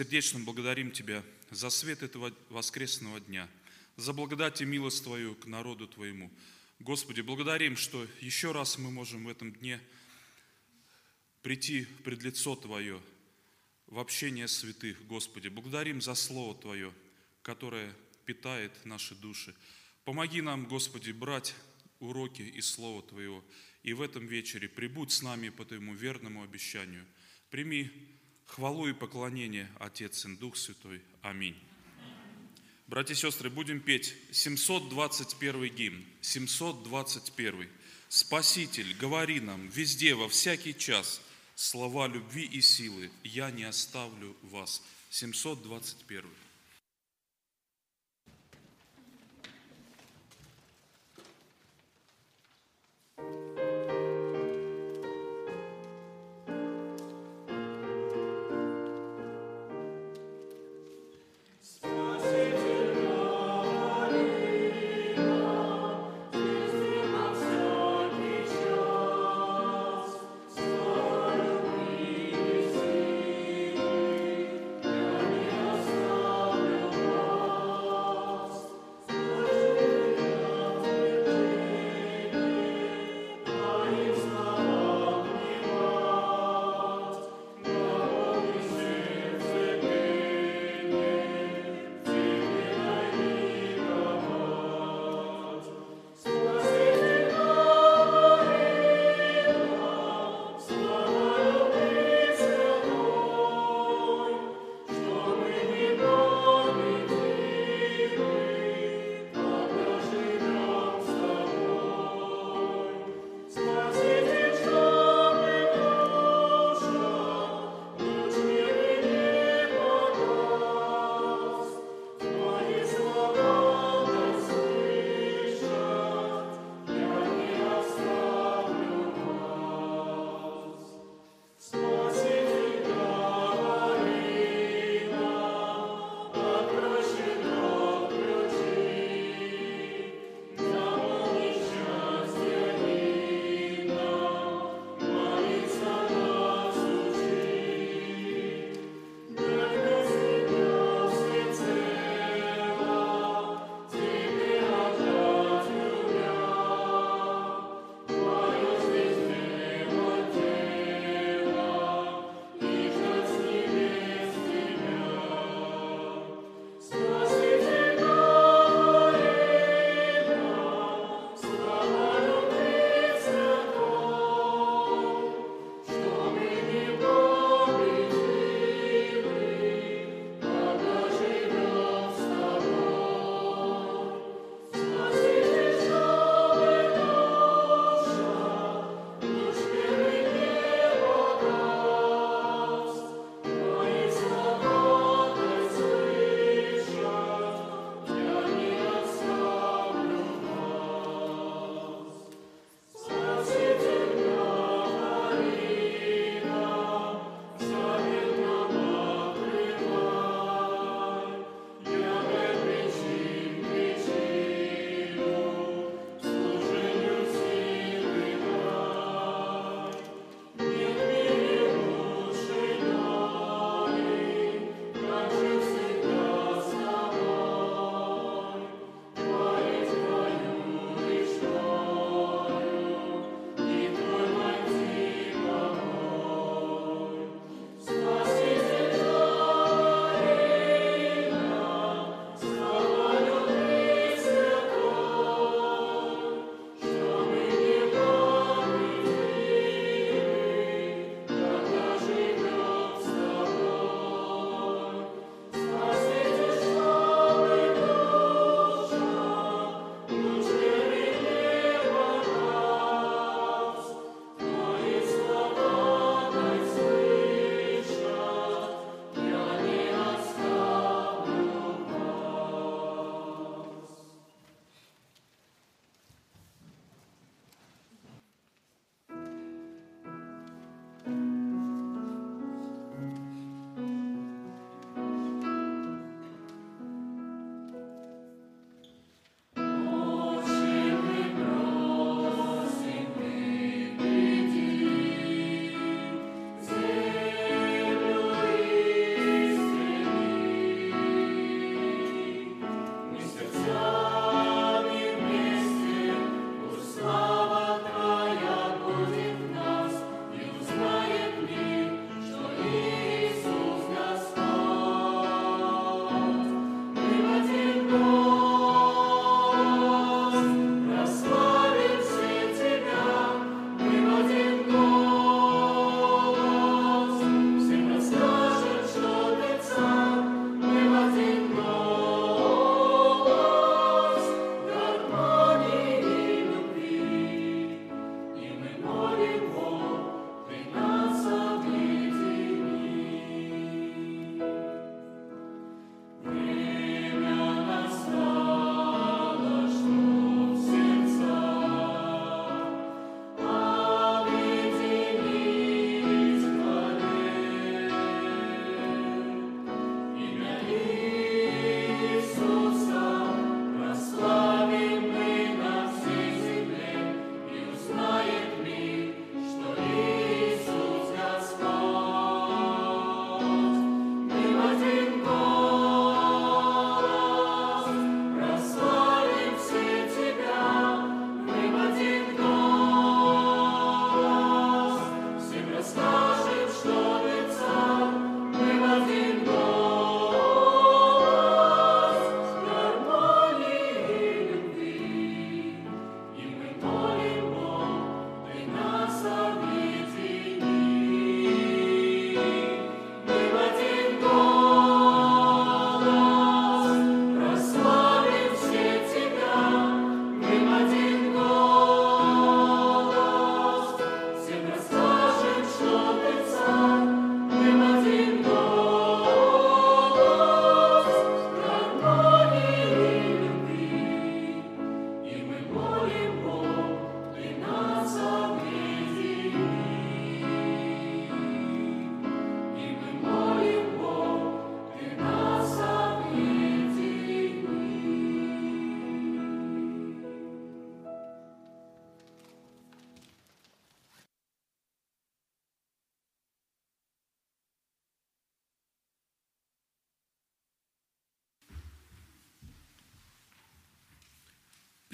сердечно благодарим Тебя за свет этого воскресного дня, за благодать и милость Твою к народу Твоему. Господи, благодарим, что еще раз мы можем в этом дне прийти пред лицо Твое, в общение святых, Господи. Благодарим за Слово Твое, которое питает наши души. Помоги нам, Господи, брать уроки из Слова Твоего. И в этом вечере прибудь с нами по Твоему верному обещанию. Прими хвалу и поклонение, Отец и Дух Святой. Аминь. Братья и сестры, будем петь 721 гимн. 721. Спаситель, говори нам везде, во всякий час, слова любви и силы, я не оставлю вас. 721.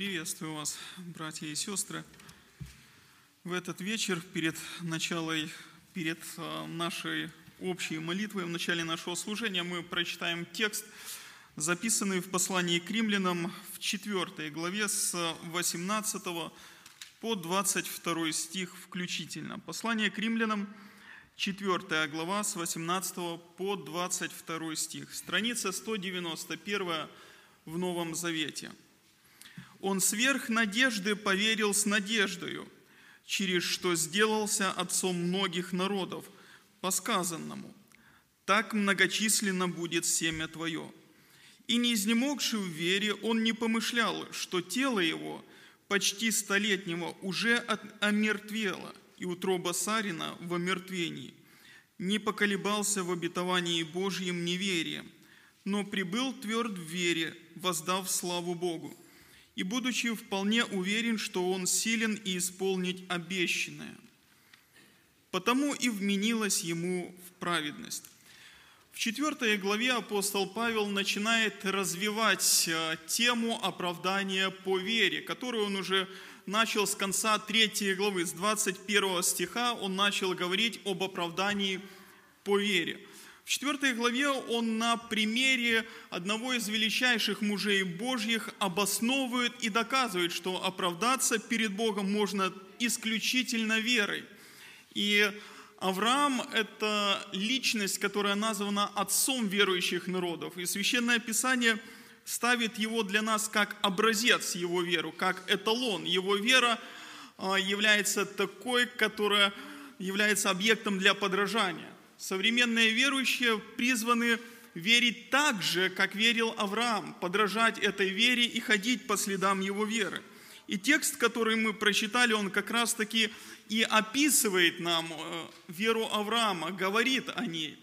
Приветствую вас, братья и сестры. В этот вечер перед началом, перед а, нашей общей молитвой, в начале нашего служения мы прочитаем текст, записанный в послании к римлянам в 4 главе с 18 по 22 стих включительно. Послание к римлянам, 4 глава с 18 по 22 стих. Страница 191 в Новом Завете – он сверх надежды поверил с надеждою, через что сделался отцом многих народов, по сказанному, так многочисленно будет семя твое. И не изнемогший в вере, он не помышлял, что тело его, почти столетнего, уже омертвело, и утроба Сарина в омертвении. Не поколебался в обетовании Божьим неверием, но прибыл тверд в вере, воздав славу Богу и будучи вполне уверен, что он силен и исполнить обещанное. Потому и вменилось ему в праведность. В четвертой главе апостол Павел начинает развивать э, тему оправдания по вере, которую он уже начал с конца третьей главы, с 21 стиха он начал говорить об оправдании по вере – в четвертой главе он на примере одного из величайших мужей Божьих обосновывает и доказывает, что оправдаться перед Богом можно исключительно верой. И Авраам – это личность, которая названа отцом верующих народов. И Священное Писание ставит его для нас как образец его веру, как эталон. Его вера а, является такой, которая является объектом для подражания современные верующие призваны верить так же, как верил Авраам, подражать этой вере и ходить по следам его веры. И текст, который мы прочитали, он как раз-таки и описывает нам э, веру Авраама, говорит о ней.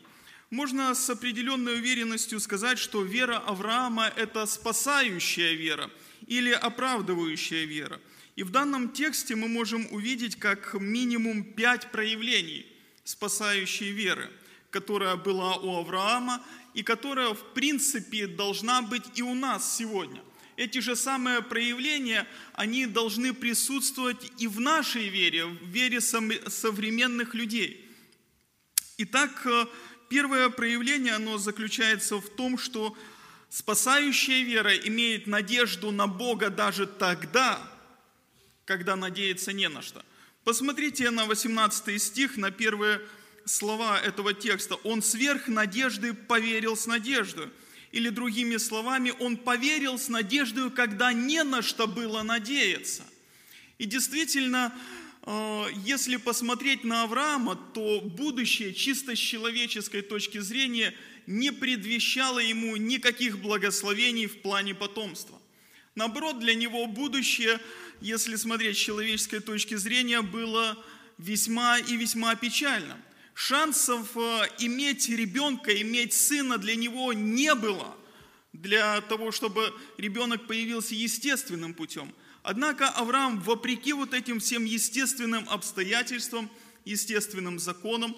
Можно с определенной уверенностью сказать, что вера Авраама – это спасающая вера или оправдывающая вера. И в данном тексте мы можем увидеть как минимум пять проявлений спасающей веры, которая была у Авраама и которая, в принципе, должна быть и у нас сегодня. Эти же самые проявления, они должны присутствовать и в нашей вере, в вере современных людей. Итак, э, первое проявление, оно заключается в том, что спасающая вера имеет надежду на Бога даже тогда, когда надеяться не на что – Посмотрите на 18 стих, на первые слова этого текста. «Он сверх надежды поверил с надеждой». Или другими словами, он поверил с надеждой, когда не на что было надеяться. И действительно, э, если посмотреть на Авраама, то будущее чисто с человеческой точки зрения не предвещало ему никаких благословений в плане потомства. Наоборот, для него будущее – если смотреть с человеческой точки зрения, было весьма и весьма печально. Шансов э, иметь ребенка, иметь сына для него не было, для того, чтобы ребенок появился естественным путем. Однако Авраам, вопреки вот этим всем естественным обстоятельствам, естественным законам,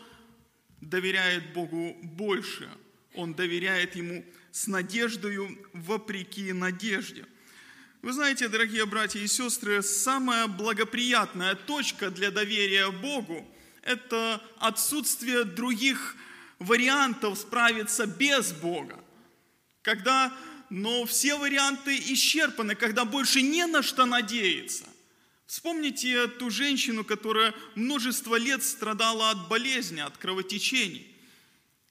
доверяет Богу больше. Он доверяет Ему с надеждою вопреки надежде. Вы знаете, дорогие братья и сестры, самая благоприятная точка для доверия Богу – это отсутствие других вариантов справиться без Бога. Когда, но все варианты исчерпаны, когда больше не на что надеяться. Вспомните ту женщину, которая множество лет страдала от болезни, от кровотечений.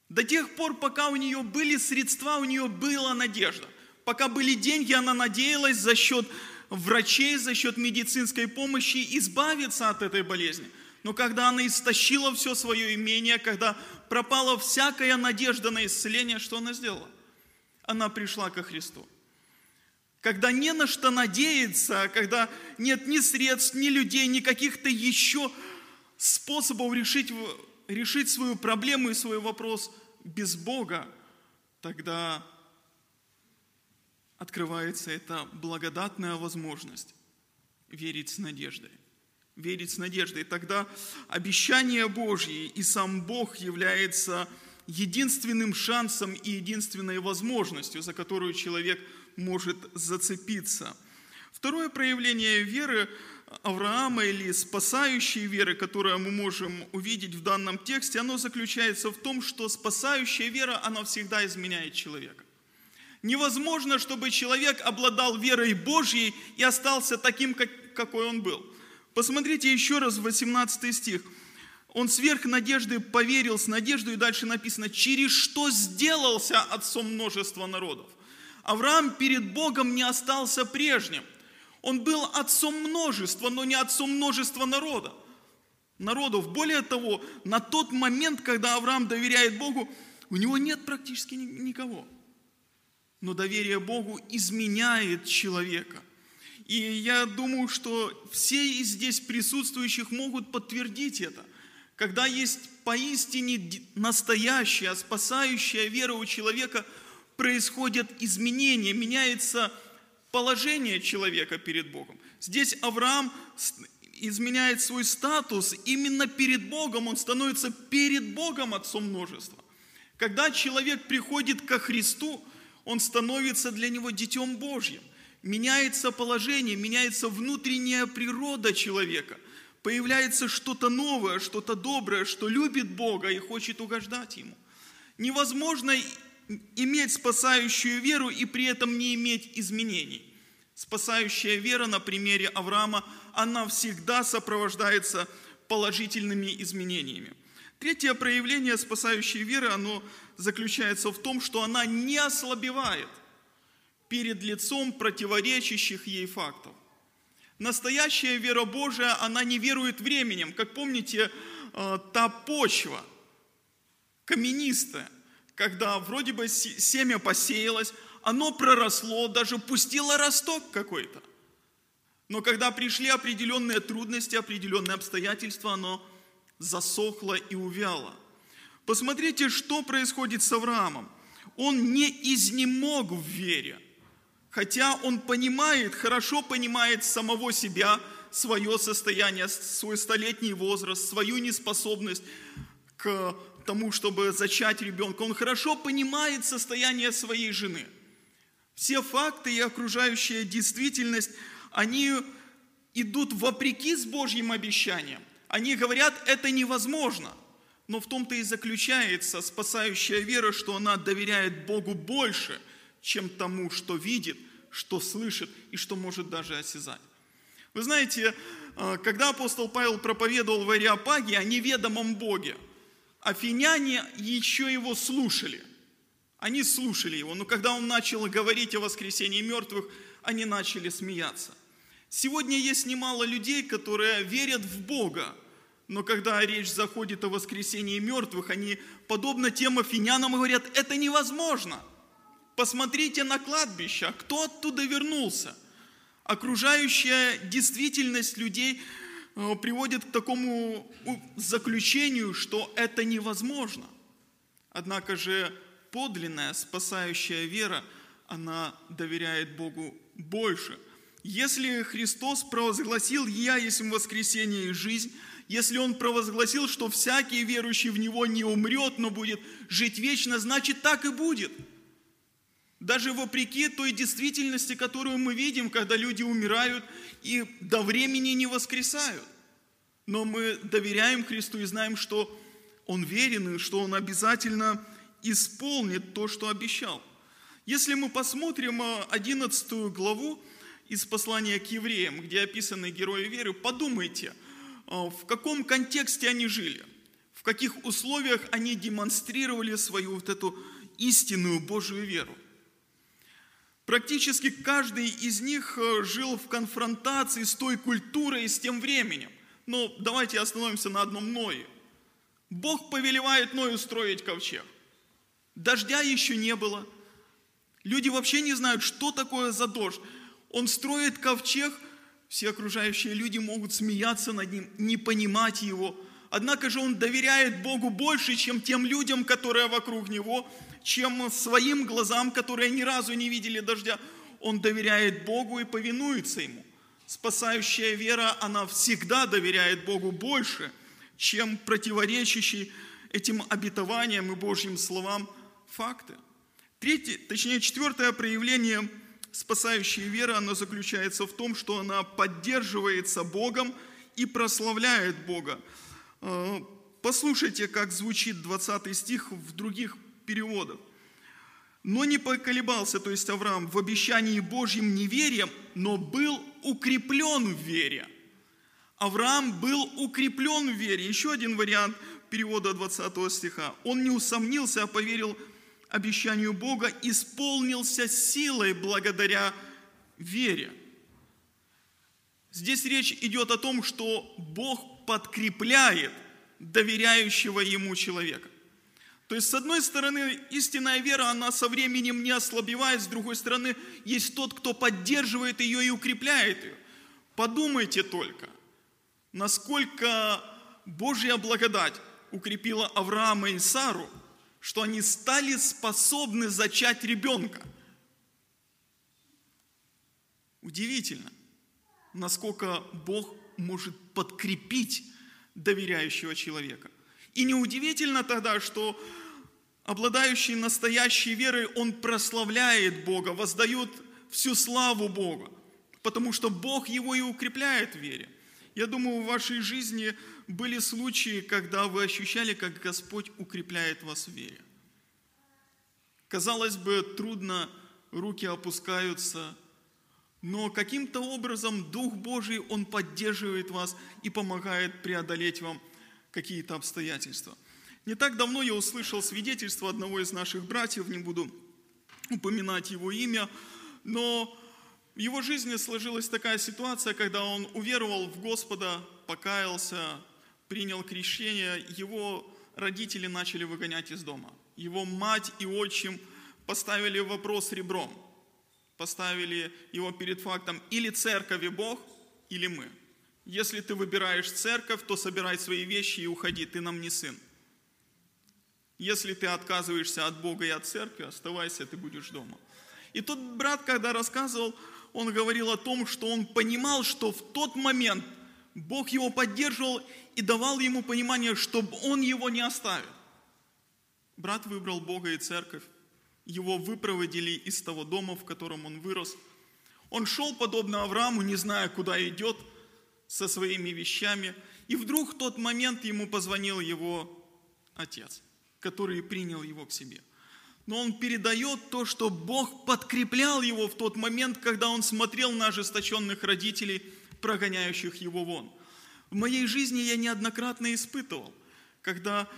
До тех пор, пока у нее были средства, у нее была надежда пока были деньги, она надеялась за счет врачей, за счет медицинской помощи избавиться от этой болезни. Но когда она истощила все свое имение, когда пропала всякая надежда на исцеление, что она сделала? Она пришла ко Христу. Когда не на что надеяться, когда нет ни средств, ни людей, ни каких-то еще способов решить, решить свою проблему и свой вопрос без Бога, тогда открывается эта благодатная возможность верить с надеждой. Верить с надеждой. И тогда обещание Божье и сам Бог является единственным шансом и единственной возможностью, за которую человек может зацепиться. Второе проявление веры Авраама или спасающей веры, которое мы можем увидеть в данном тексте, оно заключается в том, что спасающая вера, она всегда изменяет человека. Невозможно, чтобы человек обладал верой Божьей и остался таким, как, какой он был. Посмотрите еще раз 18 стих. Он сверх надежды поверил с надеждой, и дальше написано, через что сделался отцом множества народов. Авраам перед Богом не остался прежним. Он был отцом множества, но не отцом множества народа. Народов. Более того, на тот момент, когда Авраам доверяет Богу, у него нет практически никого. Но доверие Богу изменяет человека. И я думаю, что все из здесь присутствующих могут подтвердить это. Когда есть поистине настоящая, спасающая вера у человека, происходят изменения, меняется положение человека перед Богом. Здесь Авраам изменяет свой статус, именно перед Богом он становится перед Богом отцом множества. Когда человек приходит ко Христу, он становится для него детем Божьим. Меняется положение, меняется внутренняя природа человека. Появляется что-то новое, что-то доброе, что любит Бога и хочет угождать Ему. Невозможно иметь спасающую веру и при этом не иметь изменений. Спасающая вера на примере Авраама, она всегда сопровождается положительными изменениями. Третье проявление спасающей веры, оно заключается в том, что она не ослабевает перед лицом противоречащих ей фактов. Настоящая вера Божия, она не верует временем. Как помните, э, та почва каменистая, когда вроде бы семя посеялось, оно проросло, даже пустило росток какой-то. Но когда пришли определенные трудности, определенные обстоятельства, оно засохло и увяло. Посмотрите, что происходит с Авраамом. Он не изнемог в вере, хотя он понимает, хорошо понимает самого себя, свое состояние, свой столетний возраст, свою неспособность к тому, чтобы зачать ребенка. Он хорошо понимает состояние своей жены. Все факты и окружающая действительность, они идут вопреки с Божьим обещанием. Они говорят, это невозможно. Но в том-то и заключается спасающая вера, что она доверяет Богу больше, чем тому, что видит, что слышит и что может даже осязать. Вы знаете, э, когда апостол Павел проповедовал в Ариапаге о неведомом Боге – афиняне еще его слушали. Они слушали его, но когда он начал говорить о воскресении мертвых, они начали смеяться. Сегодня есть немало людей, которые верят в Бога, но когда речь заходит о воскресении мертвых, они, подобно тем афинянам, говорят, это невозможно. Посмотрите на кладбище, а кто оттуда вернулся? Окружающая действительность людей – Э, приводит к такому заключению, что это невозможно. Однако же подлинная спасающая вера, она доверяет Богу больше. Если Христос провозгласил «Я есть воскресение и жизнь», если Он провозгласил, что всякий верующий в Него не умрет, но будет жить вечно, значит так и будет – даже вопреки той действительности, которую мы видим, когда люди умирают и до времени не воскресают. Но мы доверяем Христу и знаем, что Он верен и что Он обязательно исполнит то, что обещал. Если мы посмотрим 11 э, главу из послания к евреям, где описаны герои веры, подумайте, в каком контексте они жили, в каких условиях они демонстрировали свою вот эту истинную Божию веру. Практически каждый из них э, жил в конфронтации с той культурой и с тем временем. Но давайте остановимся на одном Ное. Бог повелевает Ною строить ковчег. Дождя еще не было. Люди вообще не знают, что такое за дождь. Он строит ковчег, все окружающие люди могут смеяться над ним, не понимать его. Однако же он доверяет Богу больше, чем тем людям, которые вокруг него, чем своим глазам, которые ни разу не видели дождя. Он доверяет Богу и повинуется Ему. Спасающая вера, она всегда доверяет Богу больше, чем противоречащие этим обетованиям и Божьим словам факты. Третье, точнее, четвертое проявление спасающая вера, она заключается в том, что она поддерживается Богом и прославляет Бога. Э, послушайте, как звучит 20 стих в других переводах. Но не поколебался, то есть Авраам, в обещании Божьим неверием, но был укреплен в вере. Авраам был укреплен в вере. Еще один вариант перевода 20 стиха. Он не усомнился, а поверил обещанию Бога, исполнился силой благодаря вере. Здесь речь идет о том, что Бог подкрепляет доверяющего Ему человека. То есть, с одной стороны, истинная вера, она со временем не ослабевает, с другой стороны, есть тот, кто поддерживает ее и укрепляет ее. Подумайте только, насколько Божья благодать укрепила Авраама и Сару, что они стали способны зачать ребенка. Удивительно, насколько Бог может подкрепить доверяющего человека. И неудивительно тогда, что обладающий настоящей верой, он прославляет Бога, воздает всю славу Бога, потому что Бог его и укрепляет в вере. Я думаю, в вашей жизни были случаи, когда вы ощущали, как Господь укрепляет вас в вере. Казалось бы, трудно, руки опускаются, но каким-то образом Дух Божий, Он поддерживает вас и помогает преодолеть вам какие-то обстоятельства. Не так давно я услышал свидетельство одного из наших братьев, не буду упоминать его имя, но в его жизни сложилась такая ситуация, когда он уверовал в Господа, покаялся, принял крещение, его родители начали выгонять из дома. Его мать и отчим поставили вопрос ребром, поставили его перед фактом или церковь и Бог, или мы – если ты выбираешь церковь, то собирай свои вещи и уходи, ты нам не сын. Если ты отказываешься от Бога и от церкви, оставайся, ты будешь дома. И тот брат, когда рассказывал, он говорил о том, что он понимал, что в тот момент Бог его поддерживал и давал ему понимание, чтобы он его не оставил. Брат выбрал Бога и церковь. Его выпроводили из того дома, в котором он вырос. Он шел, подобно Аврааму, не зная, куда идет – со своими вещами. И вдруг в тот момент ему позвонил его отец, который принял его к себе. Но он передает то, что Бог подкреплял его в тот момент, когда он смотрел на ожесточенных родителей, прогоняющих его вон. В моей жизни я неоднократно испытывал, когда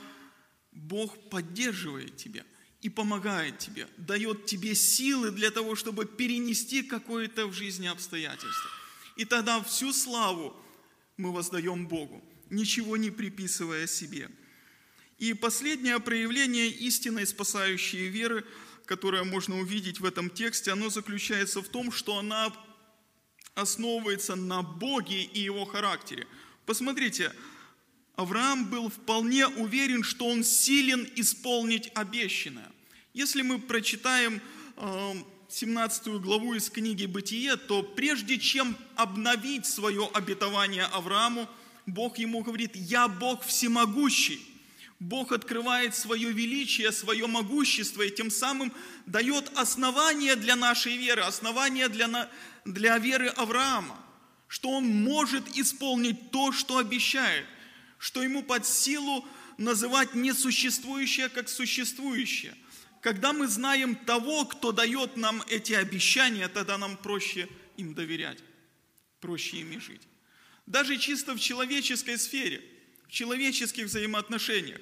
Бог поддерживает тебя и помогает тебе, дает тебе силы для того, чтобы перенести какое-то в жизни обстоятельство. И тогда всю славу мы воздаем Богу, ничего не приписывая себе. И последнее проявление истинной спасающей веры, которое можно увидеть в этом тексте, оно заключается в том, что она основывается на Боге и Его характере. Посмотрите, Авраам был вполне уверен, что он силен исполнить обещанное. Если мы прочитаем эм, 17 главу из книги «Бытие», то прежде чем обновить свое обетование Аврааму, Бог ему говорит, «Я Бог всемогущий». Бог открывает свое величие, свое могущество и тем самым дает основание для нашей веры, основание для, для веры Авраама, что он может исполнить то, что обещает, что ему под силу называть несуществующее как существующее – когда мы знаем того, кто дает нам эти обещания, тогда нам проще им доверять, проще ими жить. Даже чисто в человеческой сфере, в человеческих взаимоотношениях.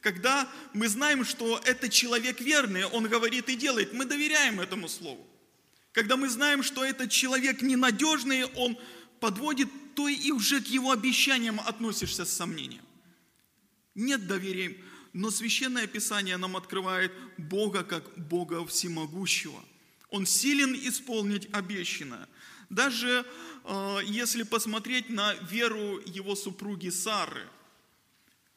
Когда мы знаем, что это человек верный, он говорит и делает, мы доверяем этому слову. Когда мы знаем, что этот человек ненадежный, он подводит, то и уже к его обещаниям относишься с сомнением. Нет доверия но Священное Писание нам открывает Бога как Бога всемогущего. Он силен исполнить обещанное. Даже э, если посмотреть на веру его супруги Сары,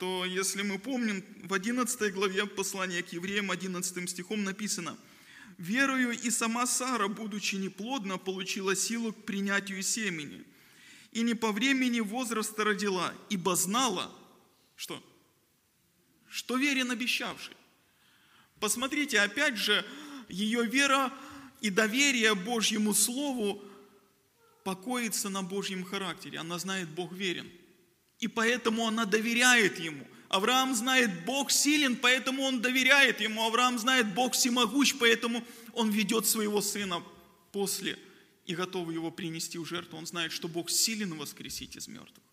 то если мы помним, в 11 главе послания к евреям, 11 стихом написано, «Верою и сама Сара, будучи неплодна, получила силу к принятию семени, и не по времени возраста родила, ибо знала, что – что верен обещавший. Посмотрите, опять же, ее вера И доверие Божьему Слову покоится на Божьем характере. Она знает, Бог верен. И поэтому она доверяет Ему. Авраам знает, Бог силен, поэтому он доверяет Ему. Авраам знает, Бог всемогущ, поэтому он ведет своего сына после и готов его принести в жертву. Он знает, что Бог силен воскресить из мертвых.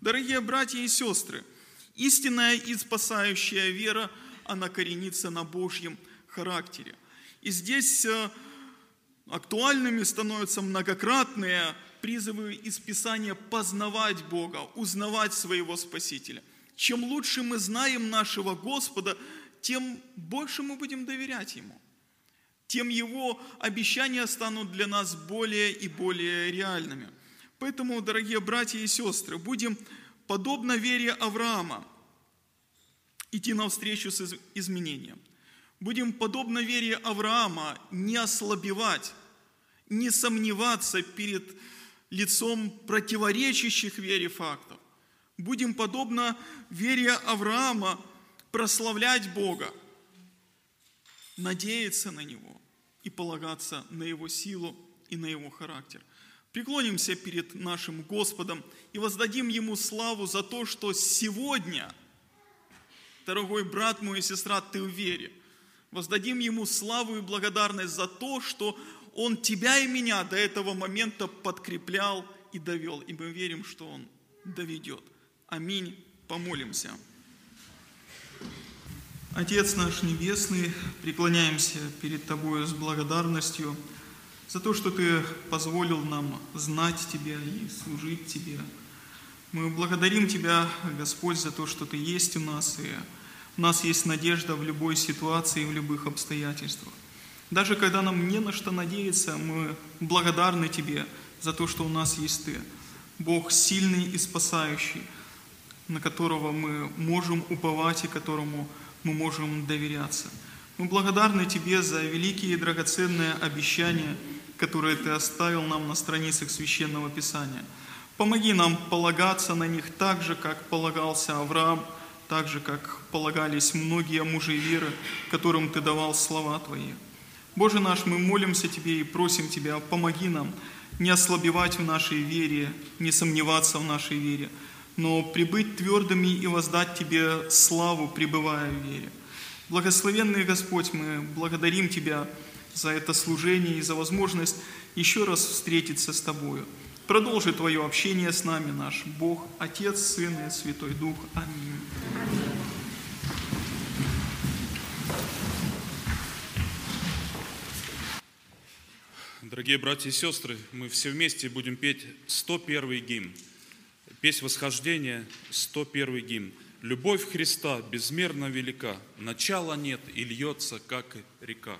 Дорогие братья и сестры, истинная и спасающая вера, она коренится на Божьем характере. И здесь э, актуальными становятся многократные призывы из Писания познавать Бога, узнавать своего Спасителя. Чем лучше мы знаем нашего Господа, тем больше мы будем доверять Ему. Тем Его обещания станут для нас более и более реальными. Поэтому, дорогие братья и сестры, будем, подобно вере Авраама, идти навстречу с изменением. Будем, подобно вере Авраама, не ослабевать, не сомневаться перед лицом противоречащих вере фактов. Будем, подобно вере Авраама, прославлять Бога, надеяться на Него и полагаться на Его силу и на Его характер. Преклонимся перед нашим Господом и воздадим Ему славу за то, что сегодня, дорогой брат мой и сестра, ты в вере. Воздадим Ему славу и благодарность за то, что Он тебя и меня до этого момента подкреплял и довел. И мы верим, что Он доведет. Аминь. Помолимся. Отец наш Небесный, преклоняемся перед Тобою с благодарностью за то, что Ты позволил нам знать Тебя и служить Тебе. Мы благодарим Тебя, Господь, за то, что Ты есть у нас, и у нас есть надежда в любой ситуации, в любых обстоятельствах. Даже когда нам не на что надеяться, мы благодарны Тебе за то, что у нас есть Ты. Бог сильный и спасающий, на которого мы можем уповать и которому мы можем доверяться. Мы благодарны Тебе за великие и драгоценные обещания, которые Ты оставил нам на страницах Священного Писания. Помоги нам полагаться на них так же, как полагался Авраам – так же, как полагались многие мужи веры, которым Ты давал слова Твои. Боже наш, мы молимся Тебе и просим Тебя, помоги нам не ослабевать в нашей вере, не сомневаться в нашей вере, но прибыть твердыми и воздать Тебе славу, пребывая в вере. Благословенный Господь, мы благодарим Тебя за это служение и за возможность еще раз встретиться с Тобою. Продолжи Твое общение с нами, наш Бог, Отец, Сын и Святой Дух. Аминь. Дорогие братья и сестры, мы все вместе будем петь 101 гимн. Песнь восхождения, 101 гимн. Любовь Христа безмерно велика, начала нет и льется, как река.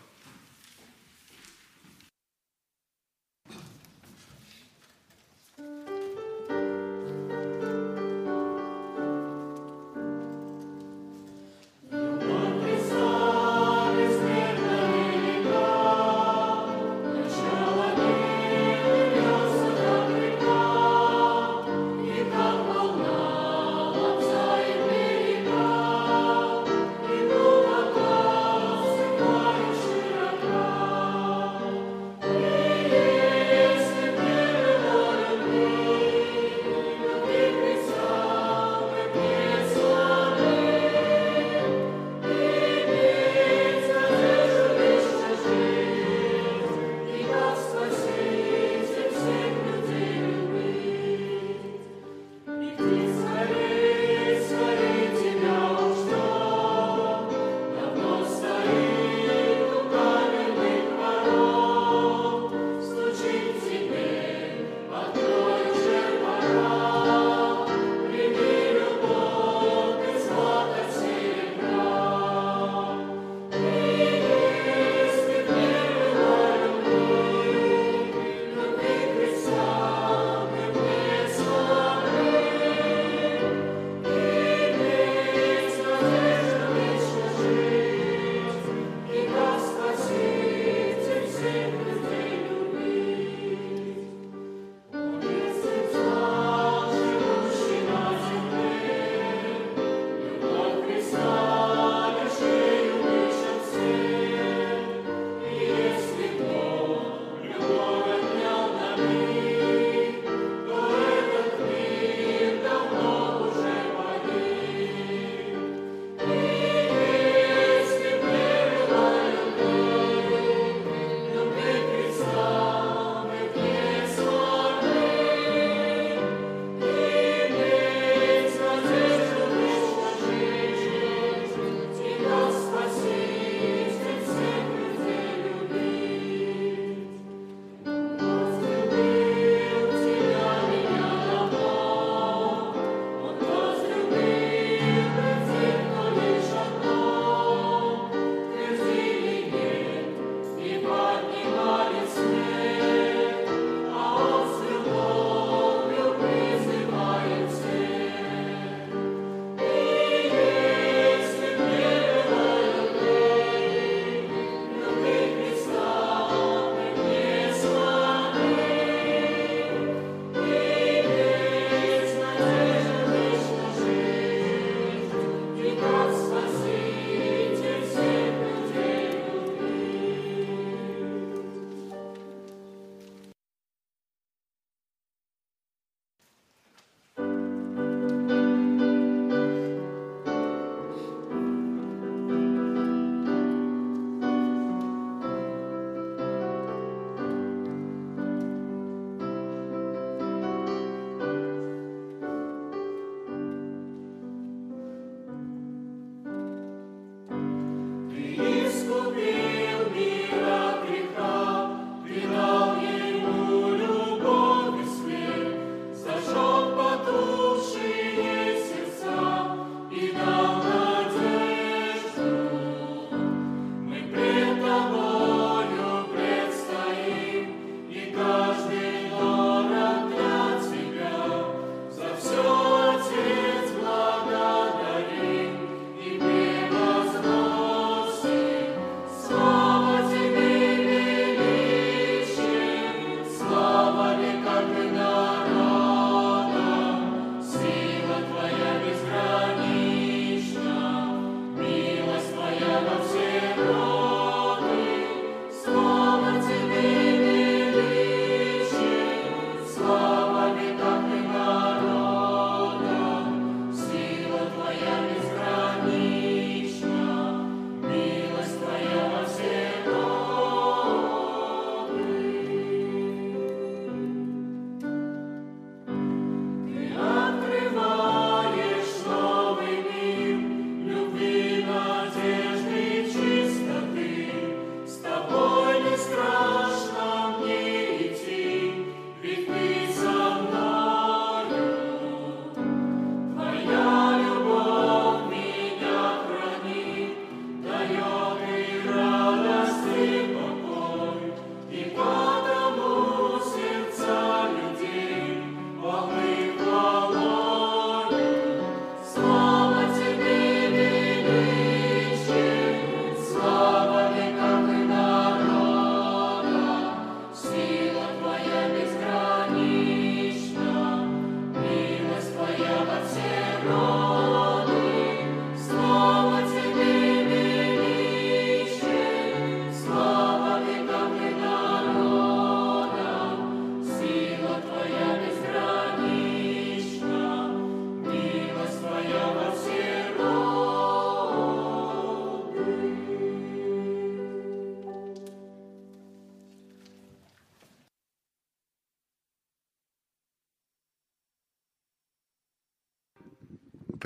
Música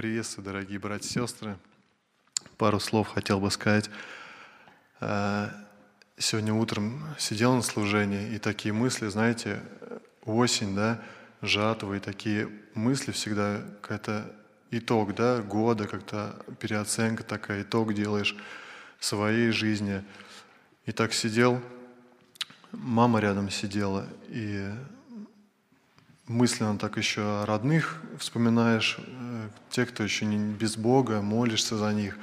Приветствую, дорогие братья и сестры. Пару слов хотел бы сказать. Э, сегодня утром сидел на служении, и такие мысли, знаете, осень, да, жатва, и такие мысли всегда, какая-то итог, да, года, как-то переоценка такая, итог делаешь своей жизни. И так сидел, мама рядом сидела, и мысленно так еще о родных вспоминаешь, э, те, кто еще не без Бога, молишься за них.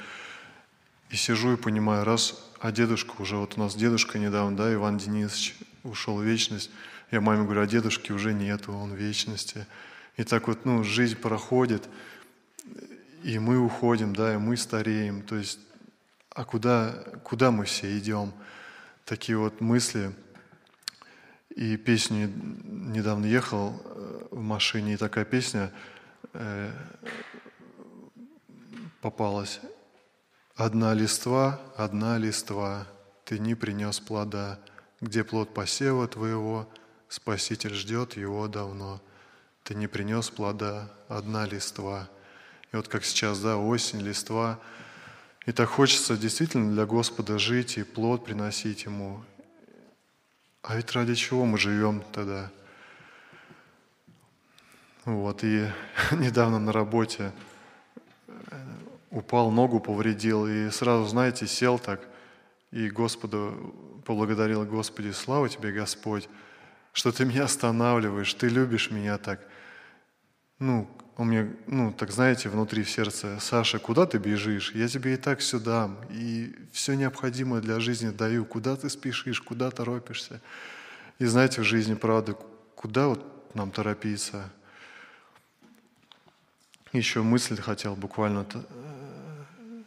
И сижу и понимаю, раз, а дедушка уже, вот у нас дедушка недавно, да, Иван Денисович ушел в вечность, я маме говорю, а дедушки уже нету, он в вечности. И так вот, ну, жизнь проходит, и мы уходим, да, и мы стареем. То есть, а куда, куда мы все идем? Такие вот мысли – и песню недавно ехал э, в машине, и такая песня э, попалась. «Одна листва, одна листва, ты не принес плода, где плод посева твоего, Спаситель ждет его давно. Ты не принес плода, одна листва». И вот как сейчас, да, осень, листва. И так хочется действительно для Господа жить и плод приносить Ему. А ведь ради чего мы живем тогда? Вот, и недавно на работе э, упал, ногу повредил, и сразу, знаете, сел так, и Господу поблагодарил, Господи, слава Тебе, Господь, что Ты меня останавливаешь, Ты любишь меня так. Ну, он мне, ну, так знаете, внутри в сердце, Саша, куда ты бежишь? Я тебе и так все дам, и все необходимое для жизни даю. Куда ты спешишь, куда торопишься? И знаете, в жизни, правда, куда вот нам торопиться? Еще мысль хотел буквально, э,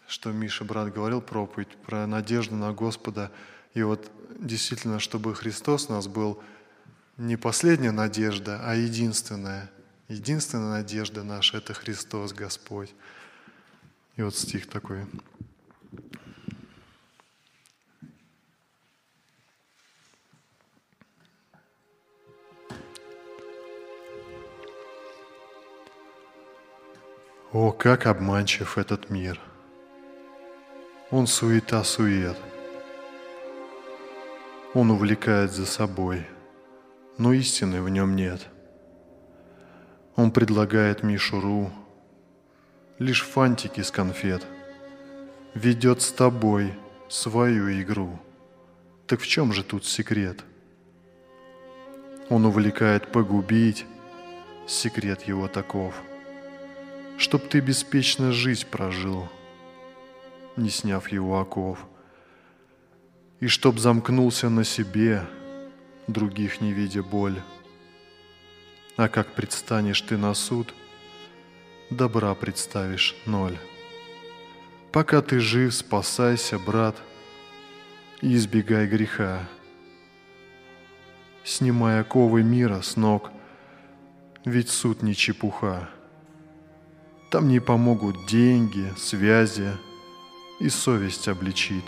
что Миша, брат, говорил проповедь про надежду на Господа. И вот действительно, чтобы Христос у нас был не последняя надежда, а единственная – Единственная надежда наша – это Христос, Господь. И вот стих такой. О, как обманчив этот мир! Он суета-сует. Он увлекает за собой, но истины в нем нет – он предлагает мишуру, лишь фантики с конфет, ведет с тобой свою игру. Так в чем же тут секрет? Он увлекает погубить, секрет его таков, чтоб ты беспечно жизнь прожил, не сняв его оков, и чтоб замкнулся на себе, других не видя боль. А как предстанешь ты на суд, добра представишь ноль. Пока ты жив, спасайся, брат, и избегай греха. Снимай оковы мира с ног, ведь суд не чепуха. Там не помогут деньги, связи, и совесть обличит.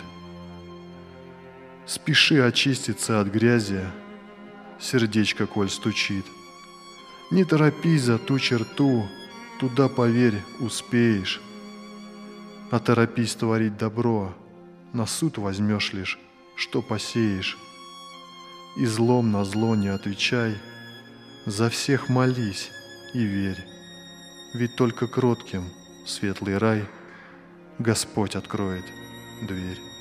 Спеши очиститься от грязи, сердечко коль стучит – не торопись за ту черту, туда, поверь, успеешь. А торопись творить добро, на суд возьмешь лишь, что посеешь. И злом на зло не отвечай, за всех молись и верь. Ведь только кротким светлый рай Господь откроет дверь.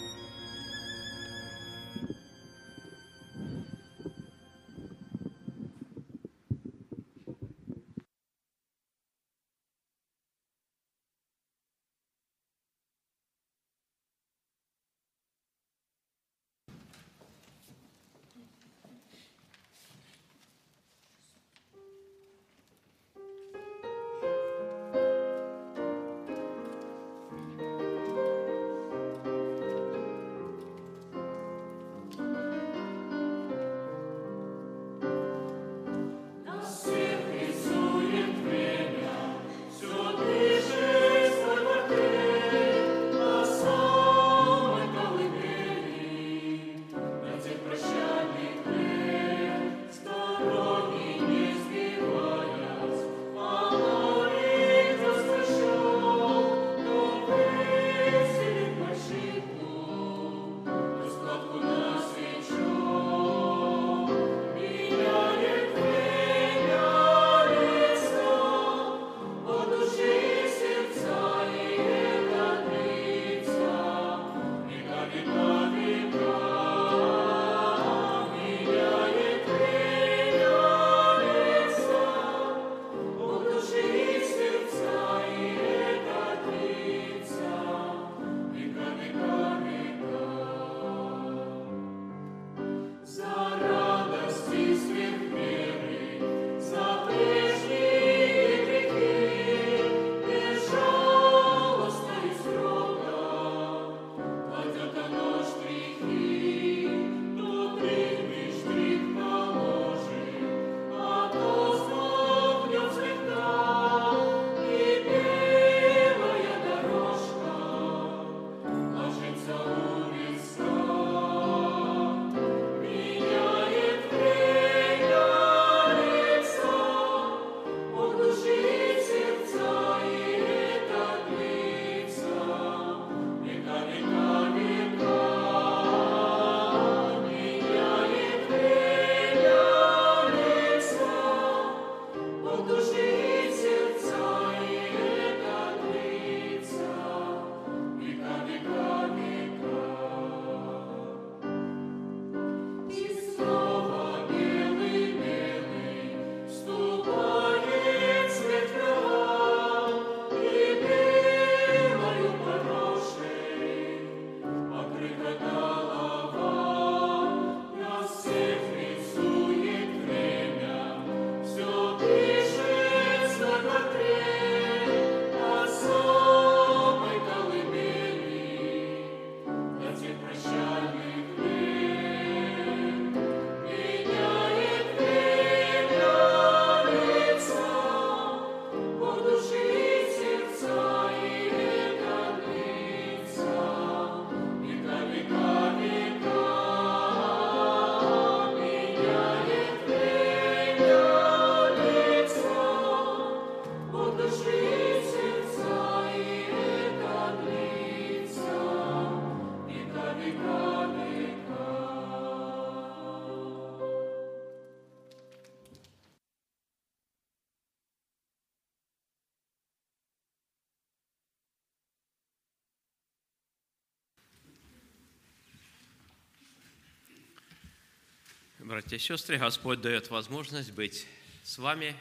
Братья и сестры, Господь дает возможность быть с вами.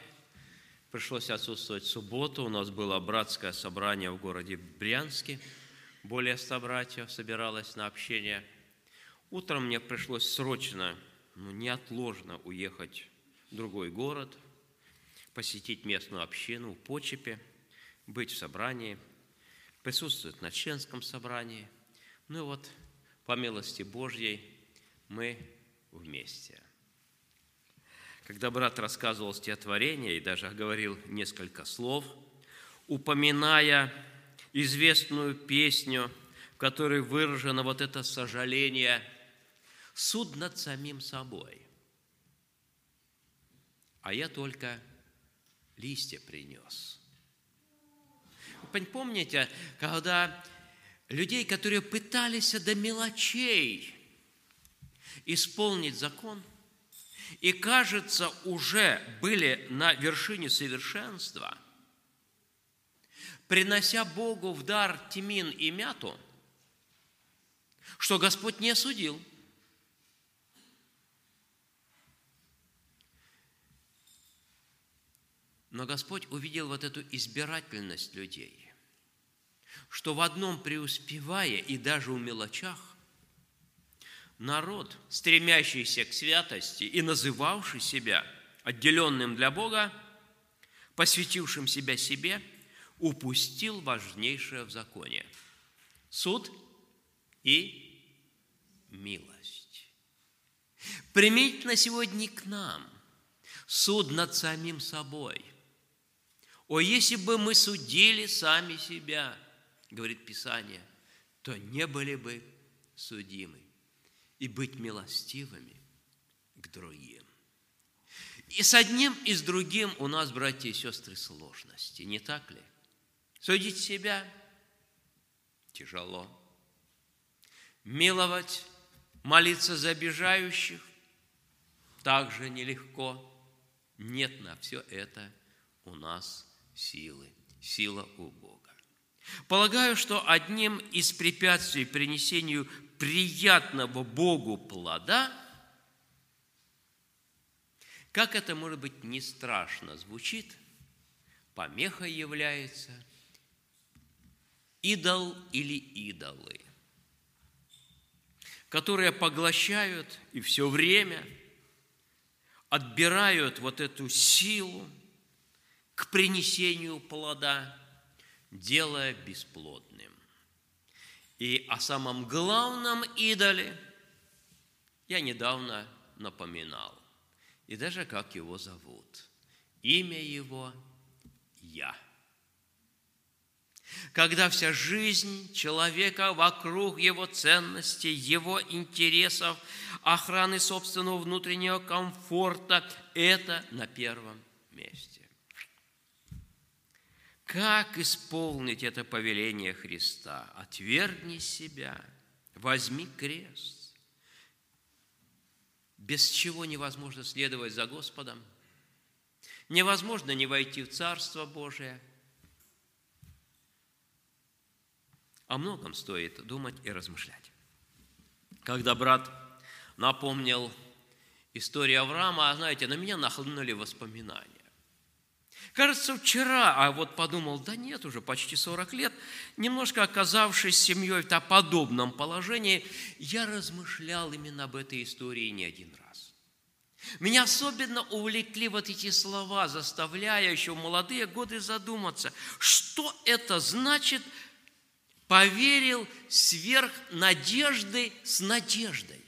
Пришлось отсутствовать в субботу. У нас было братское собрание в городе Брянске. Более ста братьев собиралось на общение. Утром мне пришлось срочно, ну, неотложно уехать в другой город, посетить местную общину в Почепе, быть в собрании, присутствовать на членском собрании. Ну и вот, по милости Божьей, мы вместе. Когда брат рассказывал стихотворение и даже говорил несколько слов, упоминая известную песню, в которой выражено вот это сожаление, суд над самим собой. А я только листья принес. Помните, когда людей, которые пытались до мелочей исполнить закон, и, кажется, уже были на вершине совершенства, принося Богу в дар тимин и мяту, что Господь не осудил. Но Господь увидел вот эту избирательность людей, что в одном преуспевая и даже в мелочах, народ, стремящийся к святости и называвший себя отделенным для Бога, посвятившим себя себе, упустил важнейшее в законе – суд и милость. Примите на сегодня к нам суд над самим собой. О, если бы мы судили сами себя, говорит Писание, то не были бы судимы и быть милостивыми к другим. И с одним и с другим у нас, братья и сестры, сложности, не так ли? Судить себя тяжело. Миловать, молиться за обижающих также нелегко. Нет на все это у нас силы, сила у Бога. Полагаю, что одним из препятствий принесению приятного Богу плода, как это, может быть, не страшно звучит, помехой является идол или идолы, которые поглощают и все время отбирают вот эту силу к принесению плода, делая бесплодным. И о самом главном идоле я недавно напоминал. И даже как его зовут. Имя его – Я. Когда вся жизнь человека вокруг его ценностей, его интересов, охраны собственного внутреннего комфорта – это на первом месте. Как исполнить это повеление Христа? Отвергни себя, возьми крест. Без чего невозможно следовать за Господом? Невозможно не войти в Царство Божие. О многом стоит думать и размышлять. Когда брат напомнил историю Авраама, знаете, на меня нахлынули воспоминания. Кажется, вчера, а вот подумал, да нет, уже почти 40 лет, немножко оказавшись семьей в подобном положении, я размышлял именно об этой истории не один раз. Меня особенно увлекли вот эти слова, заставляя еще в молодые годы задуматься, что это значит поверил сверх надежды с надеждой.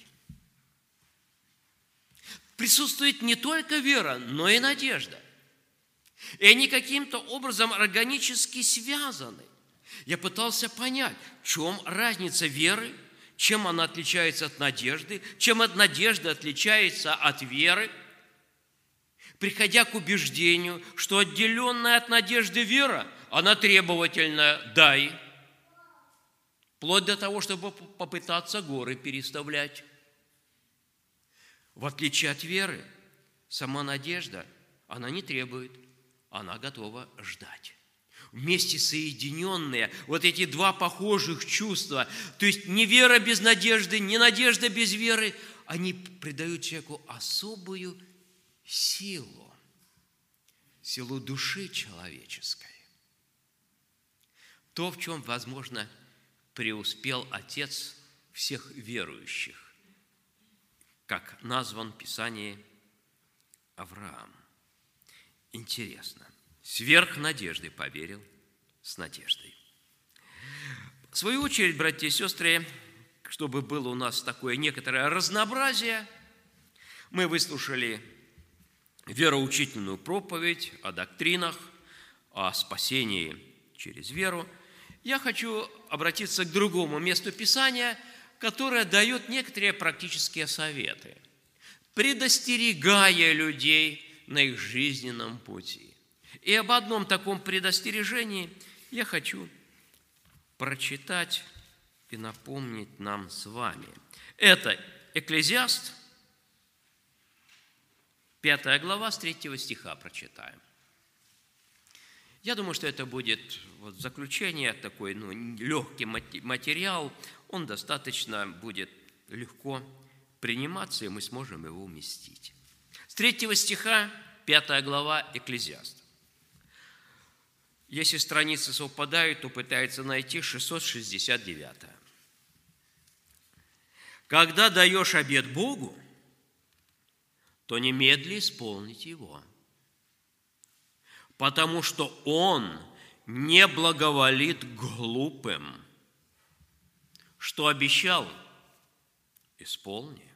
Присутствует не только вера, но и надежда. И они каким-то образом органически связаны. Я пытался понять, в чем разница веры, чем она отличается от надежды, чем от надежды отличается от веры. Приходя к убеждению, что отделенная от надежды вера, она требовательная «дай», вплоть до того, чтобы попытаться горы переставлять. В отличие от веры, сама надежда, она не требует – она готова ждать. Вместе соединенные, вот эти два похожих чувства, то есть не вера без надежды, не надежда без веры, они придают человеку особую силу, силу души человеческой. То, в чем, возможно, преуспел Отец всех верующих, как назван в Писании Авраам. Интересно. Сверх надежды поверил с надеждой. В свою очередь, братья и сестры, чтобы было у нас такое некоторое разнообразие, мы выслушали вероучительную проповедь о доктринах, о спасении через веру. Я хочу обратиться к другому месту Писания, которое дает некоторые практические советы, предостерегая людей на их жизненном пути. И об одном таком предостережении я хочу прочитать и напомнить нам с вами. Это Экклезиаст, 5 глава, с 3 стиха прочитаем. Я думаю, что это будет вот заключение, такой ну, легкий материал, он достаточно будет легко приниматься, и мы сможем его уместить. С 3 стиха, 5 глава Экклезиаст. Если страницы совпадают, то пытается найти 669. Когда даешь обед Богу, то немедли исполнить его, потому что Он не благоволит глупым. Что обещал, исполни.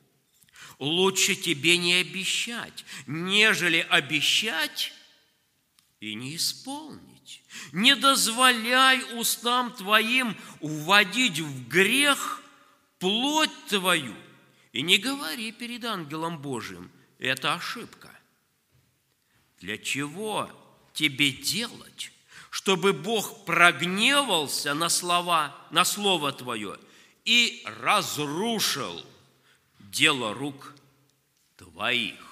Лучше тебе не обещать, нежели обещать и не исполнить. Не дозволяй устам твоим уводить в грех плоть твою, и не говори перед ангелом Божиим, это ошибка. Для чего тебе делать, чтобы Бог прогневался на слова, на слово твое и разрушил дело рук твоих?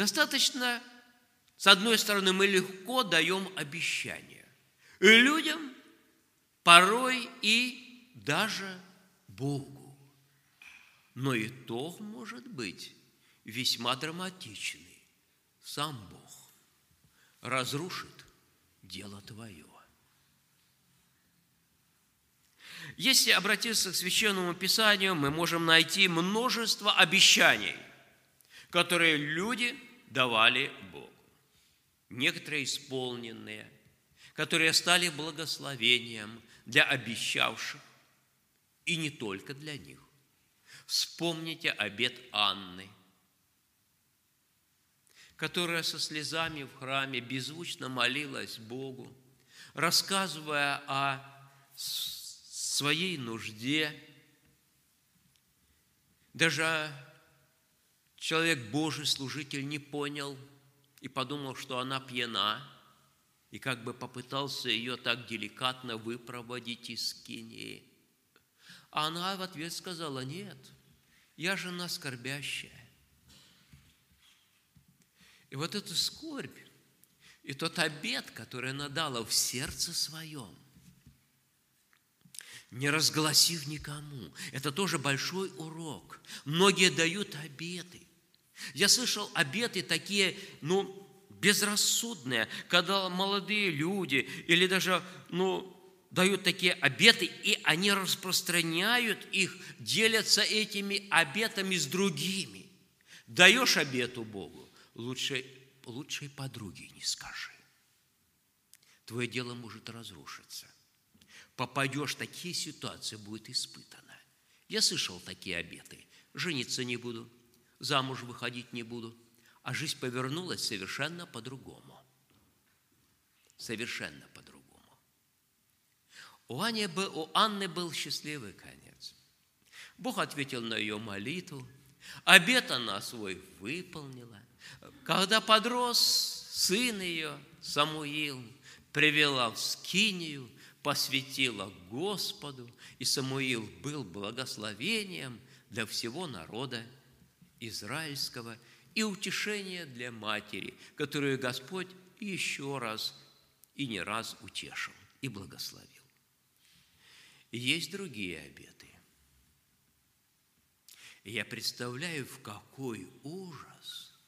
Достаточно, с одной стороны, мы легко даем обещания. И людям, порой и даже Богу. Но итог может быть весьма драматичный. Сам Бог разрушит дело твое. Если обратиться к Священному Писанию, мы можем найти множество обещаний – которые люди давали Богу. Некоторые исполненные, которые стали благословением для обещавших, и не только для них. Вспомните обет Анны, которая со слезами в храме беззвучно молилась Богу, рассказывая о своей нужде, даже Человек Божий, служитель, не понял и подумал, что она пьяна, и как бы попытался ее так деликатно выпроводить из скинии. А она в ответ сказала, нет, я жена скорбящая. И вот эту скорбь, и тот обед, который она дала в сердце своем, не разгласив никому. Это тоже большой урок. Многие дают обеты. Я слышал обеты такие, ну, безрассудные, когда молодые люди или даже, ну, дают такие обеты, и они распространяют их, делятся этими обетами с другими. Даешь обету Богу, лучше, лучшей подруге не скажи. Твое дело может разрушиться. Попадешь в такие ситуации, будет испытано. Я слышал такие обеты. Жениться не буду – замуж выходить не буду. А жизнь повернулась совершенно по-другому. Совершенно по-другому. У, у Анны был счастливый конец. Бог ответил на ее молитву. Обет она свой выполнила. Когда подрос сын ее, Самуил, привела в Скинию, посвятила Господу, и Самуил был благословением для всего народа израильского и утешение для матери, которую Господь еще раз и не раз утешил и благословил. есть другие обеты. Я представляю, в какой ужас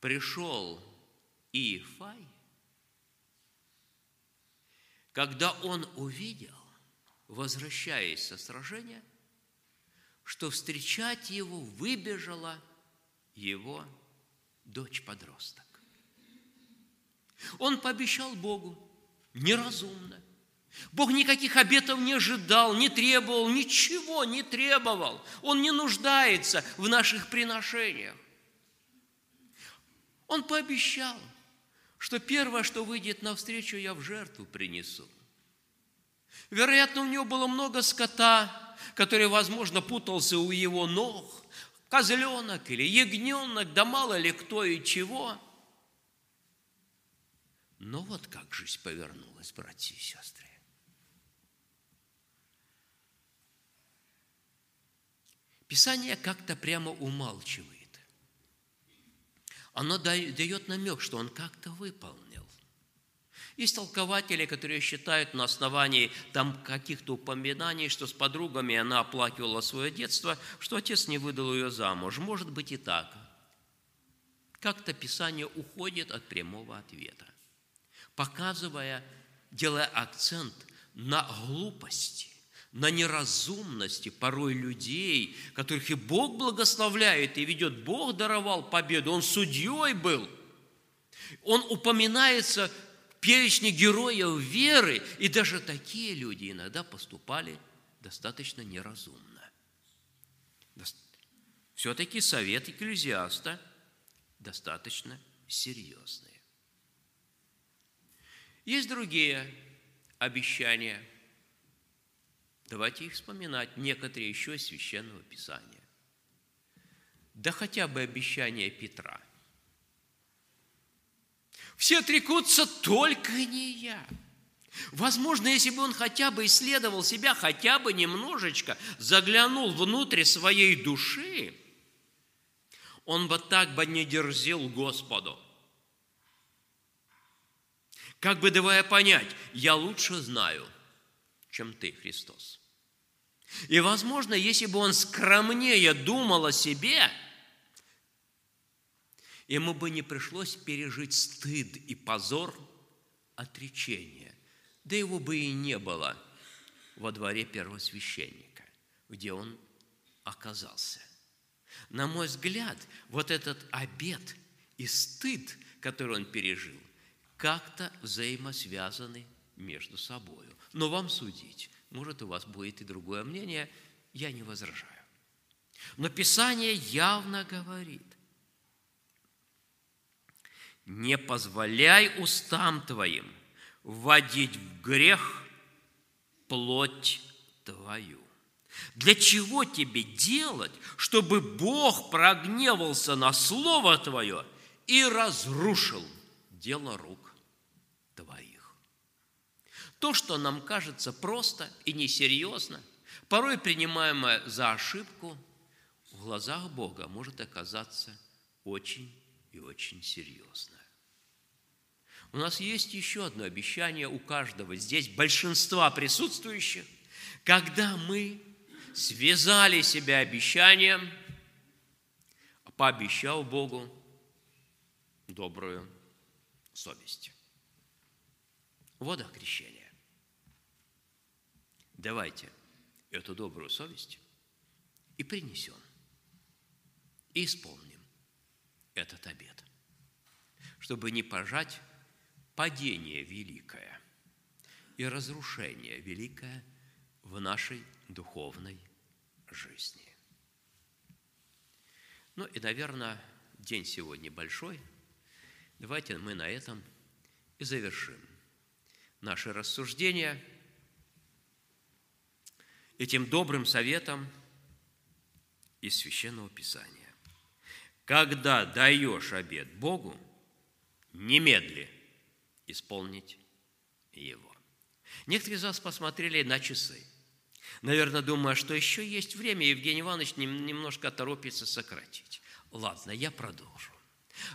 пришел Иефай, когда он увидел, возвращаясь со сражения, что встречать его выбежала его дочь-подросток. Он пообещал Богу неразумно. Бог никаких обетов не ожидал, не требовал, ничего не требовал. Он не нуждается в наших приношениях. Он пообещал, что первое, что выйдет навстречу, я в жертву принесу. Вероятно, у него было много скота, который, возможно, путался у его ног, козленок или ягненок, да мало ли кто и чего. Но вот как жизнь повернулась, братья и сестры. Писание как-то прямо умалчивает. Оно дает намек, что он как-то выполнил. Есть толкователи, которые считают на основании там каких-то упоминаний, что с подругами она оплакивала свое детство, что отец не выдал ее замуж. Может быть и так. Как-то Писание уходит от прямого ответа, показывая, делая акцент на глупости, на неразумности порой людей, которых и Бог благословляет и ведет. Бог даровал победу, Он судьей был. Он упоминается перечне героев веры, и даже такие люди иногда поступали достаточно неразумно. Все-таки совет экклезиаста достаточно серьезные. Есть другие обещания – Давайте их вспоминать, некоторые еще из Священного Писания. Да хотя бы обещание Петра. Все отрекутся, только не я. Возможно, если бы он хотя бы исследовал себя, хотя бы немножечко, заглянул внутрь своей души, он бы так бы не дерзил Господу. Как бы давая понять, я лучше знаю – чем ты, Христос. И, возможно, если бы он скромнее думал о себе, ему бы не пришлось пережить стыд и позор отречения. Да его бы и не было во дворе первосвященника, где он оказался. На мой взгляд, вот этот обед и стыд, который он пережил, как-то взаимосвязаны между собой но вам судить. Может, у вас будет и другое мнение, я не возражаю. Но Писание явно говорит, не позволяй устам твоим вводить в грех плоть твою. Для чего тебе делать, чтобы Бог прогневался на Слово Твое и разрушил дело рук то, что нам кажется просто и несерьезно, порой принимаемое за ошибку, в глазах Бога может оказаться очень и очень серьезно. У нас есть еще одно обещание у каждого, здесь большинства присутствующих, когда мы связали себя обещанием, пообещал Богу добрую совесть. Вода крещения. Давайте эту добрую совесть и принесем, и исполним этот обет, чтобы не пожать падение великое и разрушение великое в нашей духовной жизни. Ну и, наверное, день сегодня большой. Давайте мы на этом и завершим наши рассуждения – этим добрым советом из Священного Писания. Когда даешь обед Богу, немедли исполнить его. Некоторые из вас посмотрели на часы. Наверное, думая, что еще есть время, Евгений Иванович немножко торопится сократить. Ладно, я продолжу.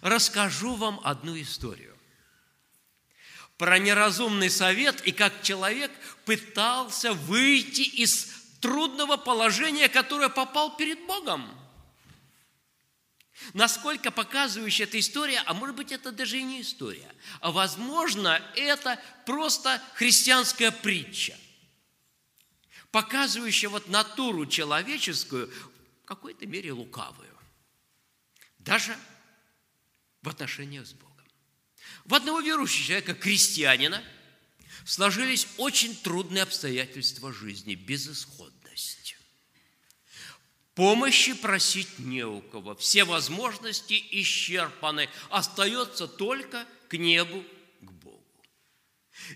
Расскажу вам одну историю. про неразумный совет и как человек пытался выйти из трудного положения, которое попал перед Богом. Насколько показывающая эта история, а может быть это даже и не история, а возможно это просто христианская притча, показывающая вот натуру человеческую в какой-то мере лукавую, даже в отношениях с Богом. В одного верующего человека, крестьянина, сложились очень трудные обстоятельства жизни, безысходность. Помощи просить не у кого, все возможности исчерпаны, остается только к небу, к Богу.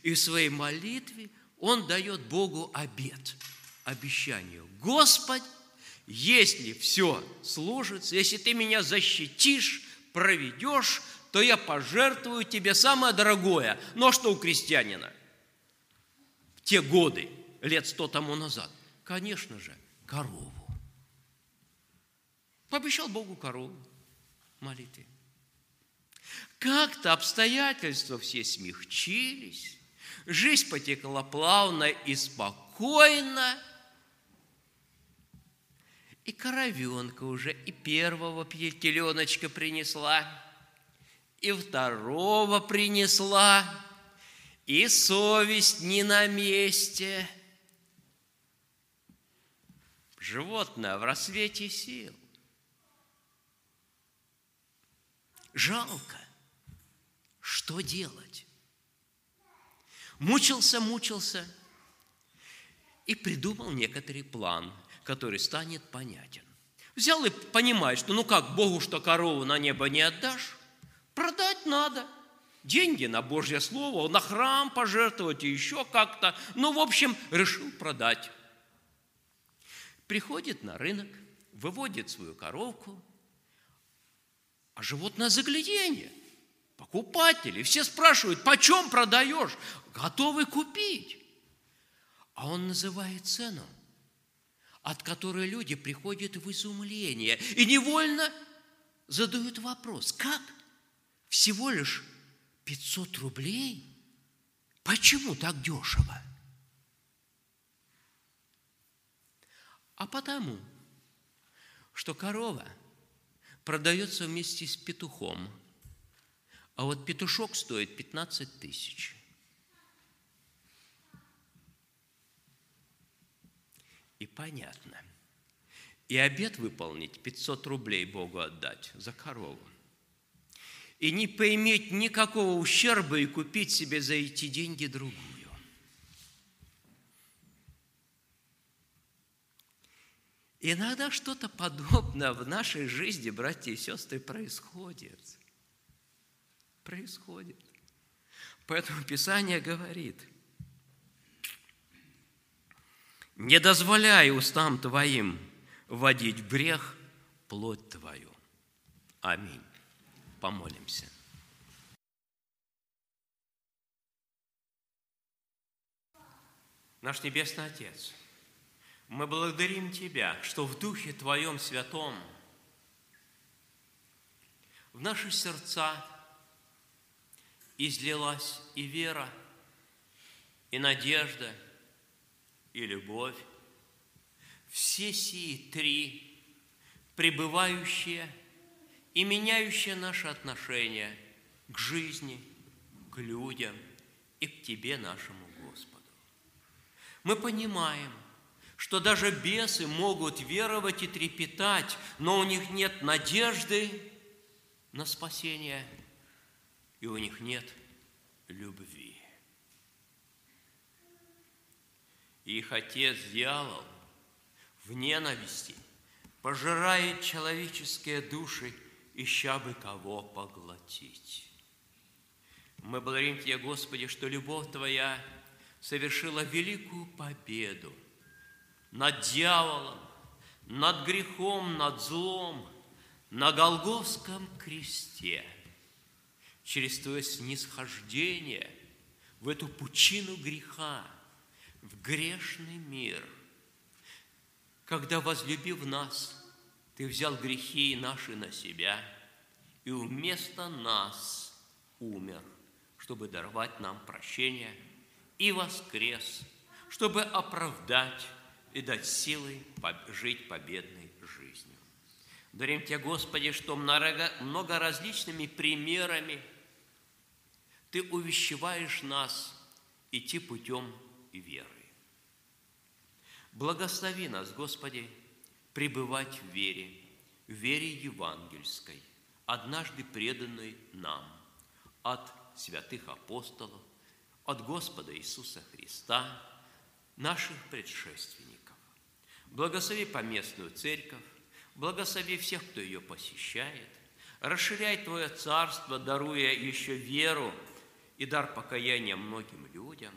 И в своей молитве он дает Богу обет, обещание. Господь, если все сложится, если ты меня защитишь, проведешь, то я пожертвую тебе самое дорогое. Но что у крестьянина? В те годы, лет сто тому назад, конечно же, корову. Пообещал Богу корову молитве. Как-то обстоятельства все смягчились, жизнь потекла плавно и спокойно, и коровенка уже и первого теленочка принесла, и второго принесла, и совесть не на месте. Животное в рассвете сил. Жалко. Что делать? Мучился, мучился и придумал некоторый план, который станет понятен. Взял и понимает, что ну как, Богу что корову на небо не отдашь, продать надо. Деньги на Божье Слово, на храм пожертвовать и еще как-то. Ну, в общем, решил продать. Приходит на рынок, выводит свою коровку – а животное загляденье. Покупатели. Все спрашивают, почем продаешь? Готовы купить. А он называет цену, от которой люди приходят в изумление и невольно задают вопрос, как всего лишь 500 рублей? Почему так дешево? А потому, что корова – продается вместе с петухом. А вот петушок стоит 15 тысяч. И понятно. И обед выполнить 500 рублей Богу отдать за корову. И не поиметь никакого ущерба и купить себе за эти деньги другую. Иногда что-то подобное в нашей жизни, братья и сестры, происходит. Происходит. Поэтому Писание говорит, не дозволяй устам твоим водить в грех плоть твою. Аминь. Помолимся. Наш Небесный Отец – мы благодарим Тебя, что в Духе Твоем Святом в наши сердца излилась и вера, и надежда, и любовь. Все сии три, пребывающие и меняющие наши отношения к жизни, к людям и к Тебе, нашему Господу. Мы понимаем – что даже бесы могут веровать и трепетать, но у них нет надежды на спасение, и у них нет любви. Их отец дьявол в ненависти пожирает человеческие души, ища бы кого поглотить. Мы благодарим Тебя, Господи, что любовь Твоя совершила великую победу – над дьяволом, над грехом, над злом, на Голговском кресте, через Твое снисхождение в эту пучину греха, в грешный мир, когда, возлюбив нас, Ты взял грехи наши на себя и вместо нас умер, чтобы даровать нам прощение, и воскрес, чтобы оправдать и дать силы жить победной жизнью. Дарим Тебе, Господи, что много различными примерами Ты увещеваешь нас идти путем веры. Благослови нас, Господи, пребывать в вере, в вере евангельской, однажды преданной нам от святых апостолов, от Господа Иисуса Христа, наших предшественников. Благослови поместную церковь, благослови всех, кто ее посещает, расширяй Твое царство, даруя еще веру и дар покаяния многим людям.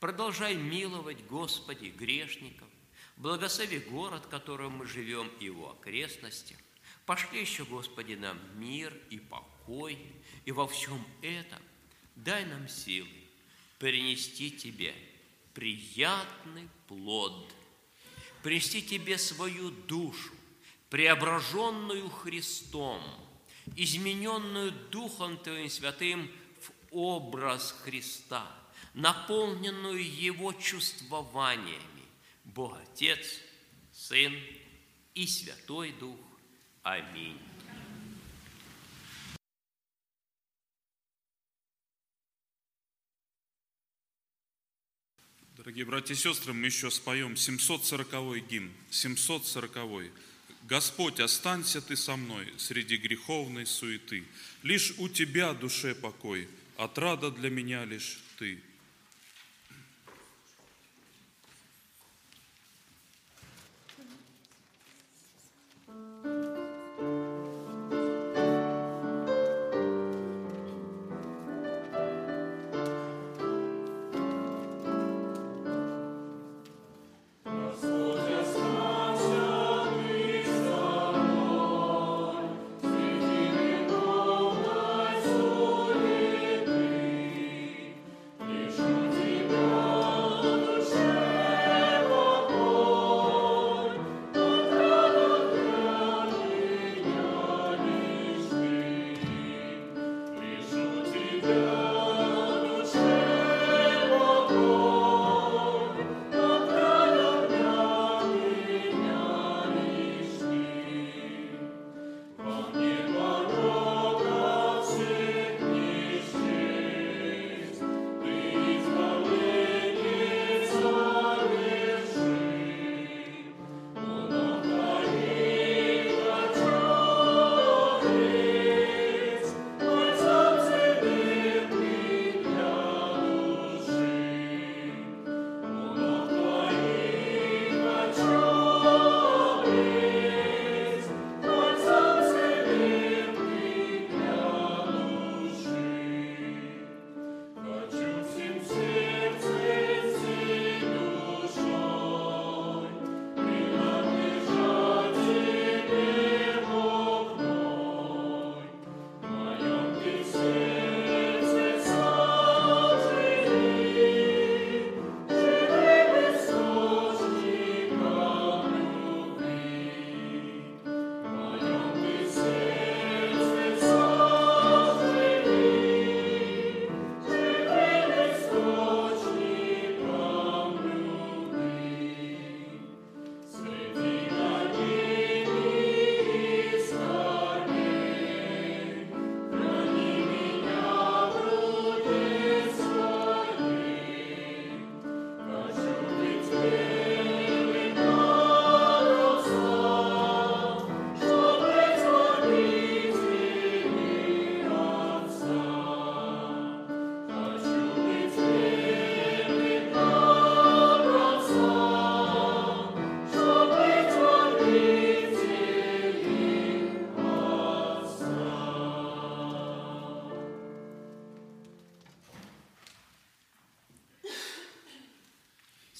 Продолжай миловать, Господи, грешников, благослови город, в котором мы живем, и его окрестностях. Пошли еще, Господи, нам мир и покой, и во всем этом дай нам силы принести Тебе приятный плод, принести Тебе свою душу, преображенную Христом, измененную Духом Твоим Святым в образ Христа, наполненную Его чувствованиями. Бог Отец, Сын и Святой Дух. Аминь. Дорогие братья и сестры, мы еще споем 740-й гимн, 740-й. Господь, останься Ты со мной среди греховной суеты. Лишь у Тебя душе покой, отрада для меня лишь Ты. good.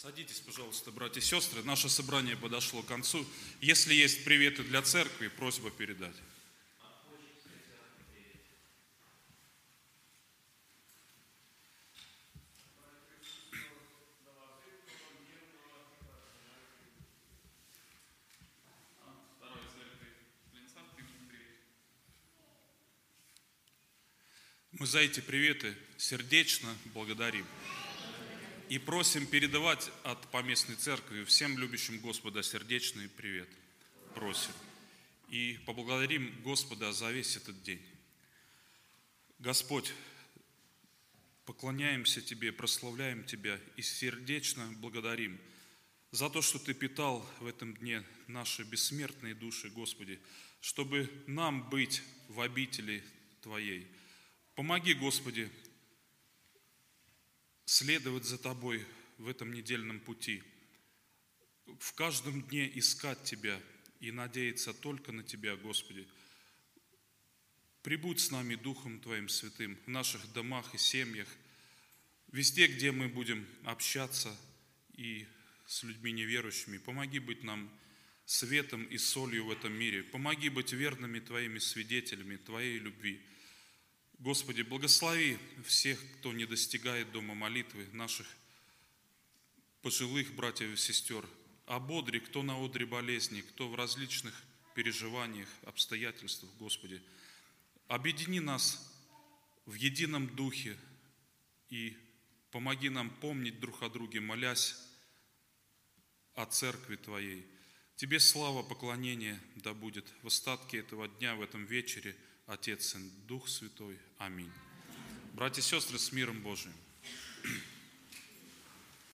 Садитесь, пожалуйста, братья и сестры. Наше собрание подошло к концу. Если есть приветы для церкви, просьба передать. Мы за эти приветы сердечно благодарим. И просим передавать от поместной церкви всем любящим Господа сердечный привет. Просим. И поблагодарим Господа за весь этот день. Господь, поклоняемся Тебе, прославляем Тебя и сердечно благодарим за то, что Ты питал в этом дне наши бессмертные души, Господи, чтобы нам быть в обители Твоей. Помоги, Господи, следовать за Тобой в этом недельном пути, в каждом дне искать Тебя и надеяться только на Тебя, Господи. Прибудь с нами Духом Твоим Святым в наших домах и семьях, везде, где мы будем общаться и с людьми неверующими. Помоги быть нам светом и солью в этом мире. Помоги быть верными Твоими свидетелями Твоей любви. Господи, благослови всех, кто не достигает дома молитвы, наших пожилых братьев и сестер. Ободри, кто на одре болезни, кто в различных переживаниях, обстоятельствах, Господи. Объедини нас в едином духе и помоги нам помнить друг о друге, молясь о церкви Твоей. Тебе слава, поклонение да будет в остатке этого дня, в этом вечере, Отец, Сын, Дух Святой. Аминь. Братья и сестры, с миром Божиим.